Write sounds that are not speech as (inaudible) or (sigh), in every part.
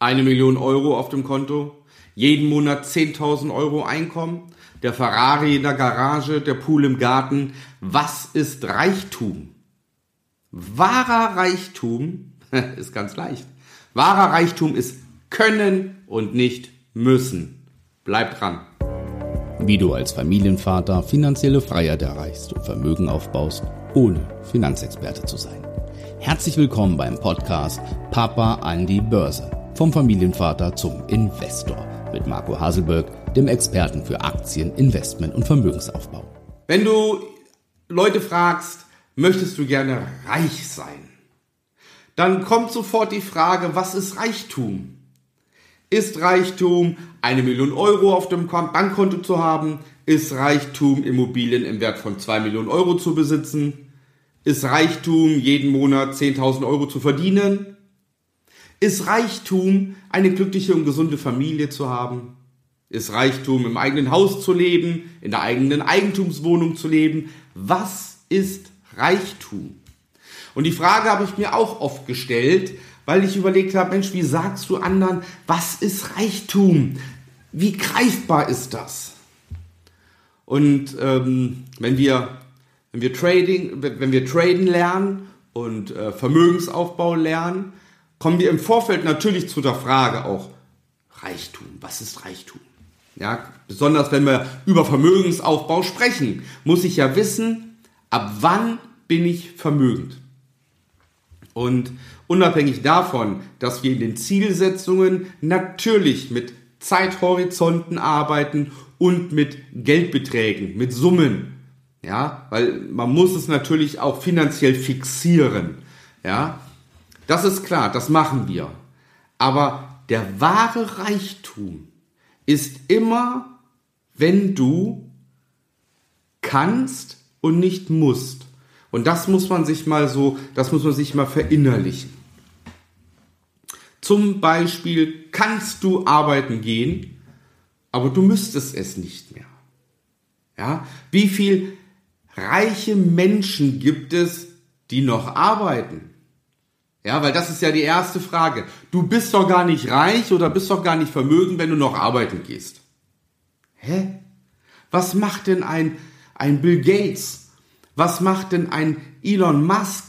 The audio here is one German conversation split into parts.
Eine Million Euro auf dem Konto, jeden Monat 10.000 Euro Einkommen, der Ferrari in der Garage, der Pool im Garten. Was ist Reichtum? Wahrer Reichtum (laughs) ist ganz leicht. Wahrer Reichtum ist können und nicht müssen. Bleib dran. Wie du als Familienvater finanzielle Freiheit erreichst und Vermögen aufbaust, ohne Finanzexperte zu sein. Herzlich willkommen beim Podcast Papa an die Börse. Vom Familienvater zum Investor mit Marco Haselberg, dem Experten für Aktien, Investment und Vermögensaufbau. Wenn du Leute fragst, möchtest du gerne reich sein? Dann kommt sofort die Frage, was ist Reichtum? Ist Reichtum eine Million Euro auf dem Bankkonto zu haben? Ist Reichtum Immobilien im Wert von zwei Millionen Euro zu besitzen? Ist Reichtum jeden Monat 10.000 Euro zu verdienen? Ist Reichtum eine glückliche und gesunde Familie zu haben? Ist Reichtum im eigenen Haus zu leben, in der eigenen Eigentumswohnung zu leben? Was ist Reichtum? Und die Frage habe ich mir auch oft gestellt, weil ich überlegt habe, Mensch, wie sagst du anderen, was ist Reichtum? Wie greifbar ist das? Und ähm, wenn wir wenn wir Trading, wenn wir traden lernen und äh, Vermögensaufbau lernen, kommen wir im Vorfeld natürlich zu der Frage auch Reichtum. Was ist Reichtum? Ja, besonders wenn wir über Vermögensaufbau sprechen, muss ich ja wissen, ab wann bin ich vermögend? Und unabhängig davon, dass wir in den Zielsetzungen natürlich mit Zeithorizonten arbeiten und mit Geldbeträgen, mit Summen. Ja, weil man muss es natürlich auch finanziell fixieren. Ja, das ist klar, das machen wir. Aber der wahre Reichtum ist immer, wenn du kannst und nicht musst. Und das muss man sich mal so, das muss man sich mal verinnerlichen. Zum Beispiel kannst du arbeiten gehen, aber du müsstest es nicht mehr. Ja, wie viel reiche Menschen gibt es, die noch arbeiten? Ja, weil das ist ja die erste Frage. Du bist doch gar nicht reich oder bist doch gar nicht vermögend, wenn du noch arbeiten gehst. Hä? Was macht denn ein, ein Bill Gates? Was macht denn ein Elon Musk?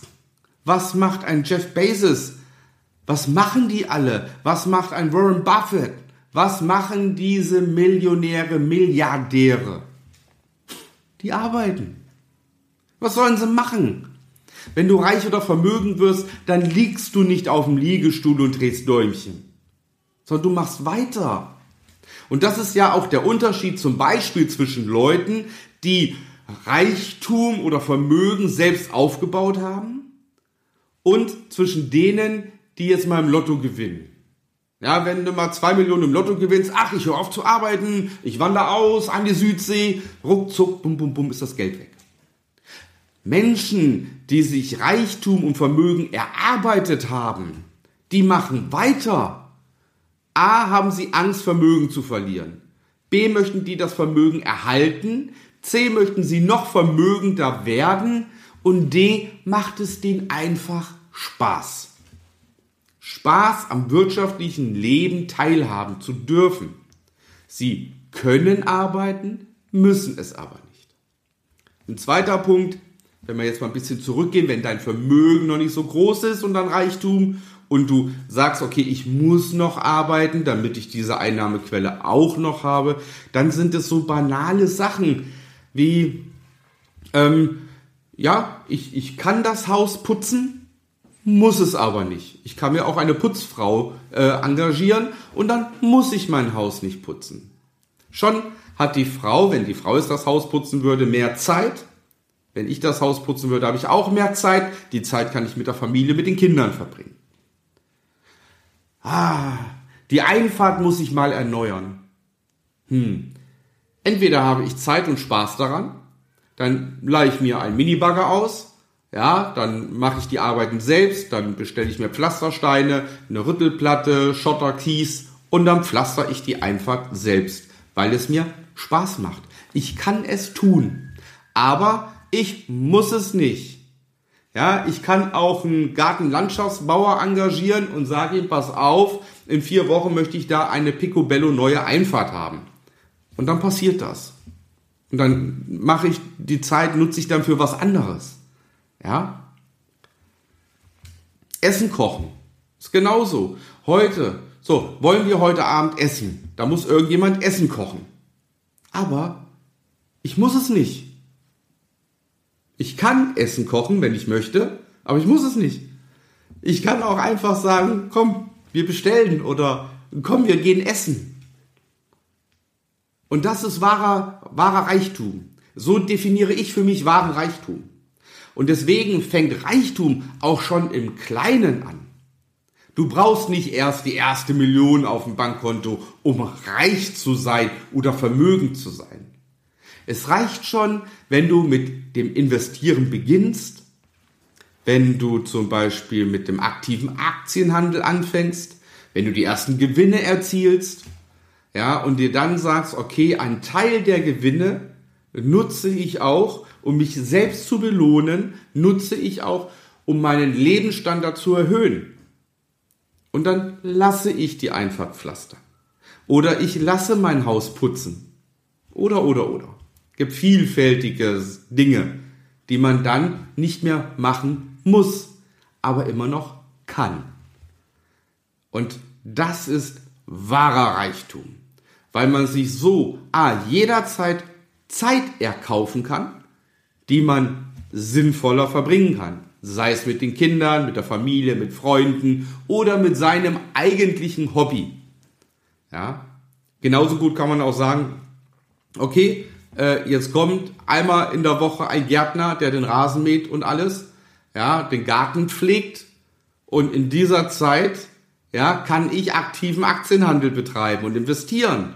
Was macht ein Jeff Bezos? Was machen die alle? Was macht ein Warren Buffett? Was machen diese Millionäre, Milliardäre? Die arbeiten. Was sollen sie machen? Wenn du reich oder vermögend wirst, dann liegst du nicht auf dem Liegestuhl und drehst Däumchen, sondern du machst weiter. Und das ist ja auch der Unterschied zum Beispiel zwischen Leuten, die Reichtum oder Vermögen selbst aufgebaut haben und zwischen denen, die jetzt mal im Lotto gewinnen. Ja, wenn du mal zwei Millionen im Lotto gewinnst, ach, ich höre auf zu arbeiten, ich wandere aus an die Südsee, ruckzuck, bum, bum, bum, ist das Geld weg. Menschen, die sich Reichtum und Vermögen erarbeitet haben, die machen weiter. A, haben sie Angst, Vermögen zu verlieren. B, möchten die das Vermögen erhalten. C, möchten sie noch vermögender werden. Und D, macht es denen einfach Spaß. Spaß am wirtschaftlichen Leben teilhaben zu dürfen. Sie können arbeiten, müssen es aber nicht. Ein zweiter Punkt, wenn wir jetzt mal ein bisschen zurückgehen, wenn dein Vermögen noch nicht so groß ist und dein Reichtum und du sagst, okay, ich muss noch arbeiten, damit ich diese Einnahmequelle auch noch habe, dann sind es so banale Sachen wie, ähm, ja, ich, ich kann das Haus putzen, muss es aber nicht. Ich kann mir auch eine Putzfrau äh, engagieren und dann muss ich mein Haus nicht putzen. Schon hat die Frau, wenn die Frau es das Haus putzen würde, mehr Zeit wenn ich das Haus putzen würde, habe ich auch mehr Zeit. Die Zeit kann ich mit der Familie, mit den Kindern verbringen. Ah, die Einfahrt muss ich mal erneuern. Hm. Entweder habe ich Zeit und Spaß daran, dann leihe ich mir einen Minibagger aus, ja, dann mache ich die Arbeiten selbst, dann bestelle ich mir Pflastersteine, eine Rüttelplatte, Schotter, Kies und dann pflaster ich die Einfahrt selbst, weil es mir Spaß macht. Ich kann es tun, aber ich muss es nicht. Ja, ich kann auch einen Gartenlandschaftsbauer engagieren und sage ihm, pass auf, in vier Wochen möchte ich da eine Picobello neue Einfahrt haben. Und dann passiert das. Und dann mache ich die Zeit, nutze ich dann für was anderes. Ja? Essen kochen. Ist genauso. Heute, so, wollen wir heute Abend essen? Da muss irgendjemand Essen kochen. Aber ich muss es nicht. Ich kann Essen kochen, wenn ich möchte, aber ich muss es nicht. Ich kann auch einfach sagen, komm, wir bestellen oder komm, wir gehen essen. Und das ist wahrer, wahrer Reichtum. So definiere ich für mich wahren Reichtum. Und deswegen fängt Reichtum auch schon im Kleinen an. Du brauchst nicht erst die erste Million auf dem Bankkonto, um reich zu sein oder vermögend zu sein. Es reicht schon, wenn du mit dem Investieren beginnst, wenn du zum Beispiel mit dem aktiven Aktienhandel anfängst, wenn du die ersten Gewinne erzielst, ja, und dir dann sagst, okay, ein Teil der Gewinne nutze ich auch, um mich selbst zu belohnen, nutze ich auch, um meinen Lebensstandard zu erhöhen. Und dann lasse ich die Einfahrt pflastern. Oder ich lasse mein Haus putzen. Oder, oder, oder. Gibt vielfältige Dinge, die man dann nicht mehr machen muss, aber immer noch kann. Und das ist wahrer Reichtum, weil man sich so a jederzeit Zeit erkaufen kann, die man sinnvoller verbringen kann. Sei es mit den Kindern, mit der Familie, mit Freunden oder mit seinem eigentlichen Hobby. Ja, genauso gut kann man auch sagen, okay, äh, jetzt kommt einmal in der Woche ein Gärtner, der den Rasen mäht und alles, ja, den Garten pflegt und in dieser Zeit, ja, kann ich aktiven Aktienhandel betreiben und investieren.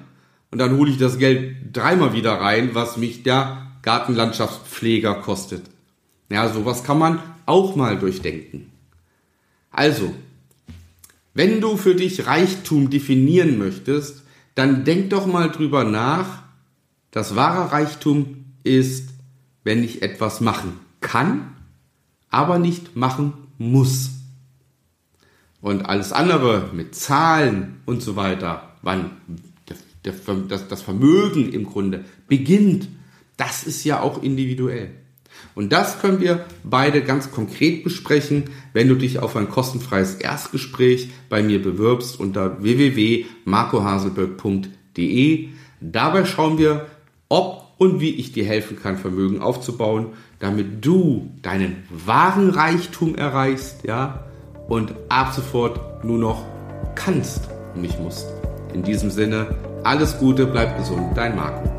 Und dann hole ich das Geld dreimal wieder rein, was mich der Gartenlandschaftspfleger kostet. Ja, sowas kann man auch mal durchdenken. Also, wenn du für dich Reichtum definieren möchtest, dann denk doch mal drüber nach, dass wahrer Reichtum ist, wenn ich etwas machen kann, aber nicht machen muss. Und alles andere mit Zahlen und so weiter, wann das Vermögen im Grunde beginnt, das ist ja auch individuell. Und das können wir beide ganz konkret besprechen, wenn du dich auf ein kostenfreies Erstgespräch bei mir bewirbst unter www.marcohaselberg.de. Dabei schauen wir, ob und wie ich dir helfen kann, Vermögen aufzubauen, damit du deinen wahren Reichtum erreichst, ja, und ab sofort nur noch kannst und nicht musst. In diesem Sinne, alles Gute, bleib gesund, dein Marco.